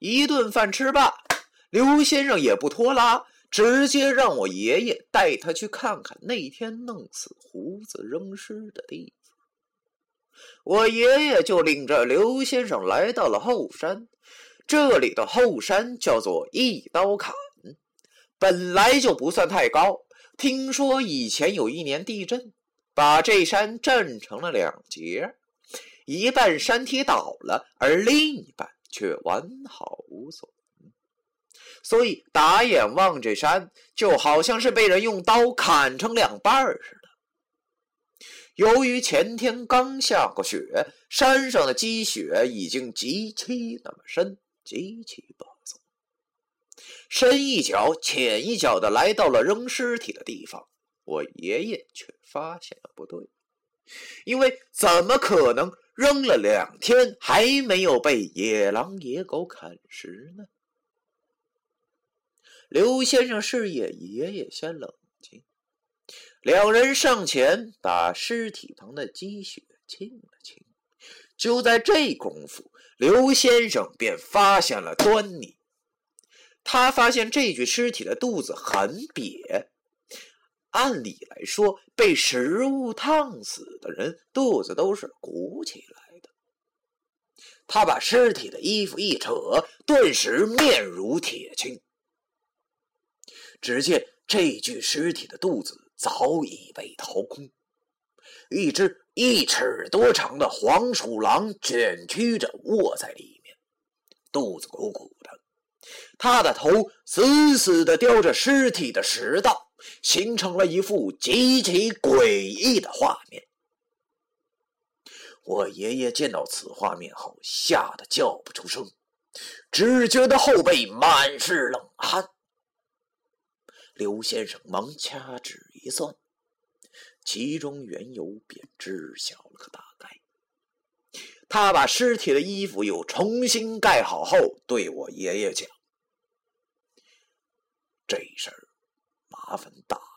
一顿饭吃罢，刘先生也不拖拉，直接让我爷爷带他去看看那天弄死胡子扔尸的地方。我爷爷就领着刘先生来到了后山，这里的后山叫做一刀砍，本来就不算太高。听说以前有一年地震，把这山震成了两截，一半山体倒了，而另一半却完好无损。所以打眼望这山，就好像是被人用刀砍成两半似的。由于前天刚下过雪，山上的积雪已经极其那么深，极其薄。深一脚浅一脚的来到了扔尸体的地方，我爷爷却发现了不对，因为怎么可能扔了两天还没有被野狼野狗啃食呢？刘先生示意爷爷先冷静，两人上前把尸体旁的积雪清了清。就在这功夫，刘先生便发现了端倪。他发现这具尸体的肚子很瘪，按理来说，被食物烫死的人肚子都是鼓起来的。他把尸体的衣服一扯，顿时面如铁青。只见这具尸体的肚子早已被掏空，一只一尺多长的黄鼠狼卷曲着卧在里面，肚子鼓鼓的。他的头死死的叼着尸体的食道，形成了一幅极其诡异的画面。我爷爷见到此画面后，吓得叫不出声，只觉得后背满是冷汗。刘先生忙掐指一算，其中缘由便知晓了个大概。他把尸体的衣服又重新盖好后，对我爷爷讲。这事儿麻烦大。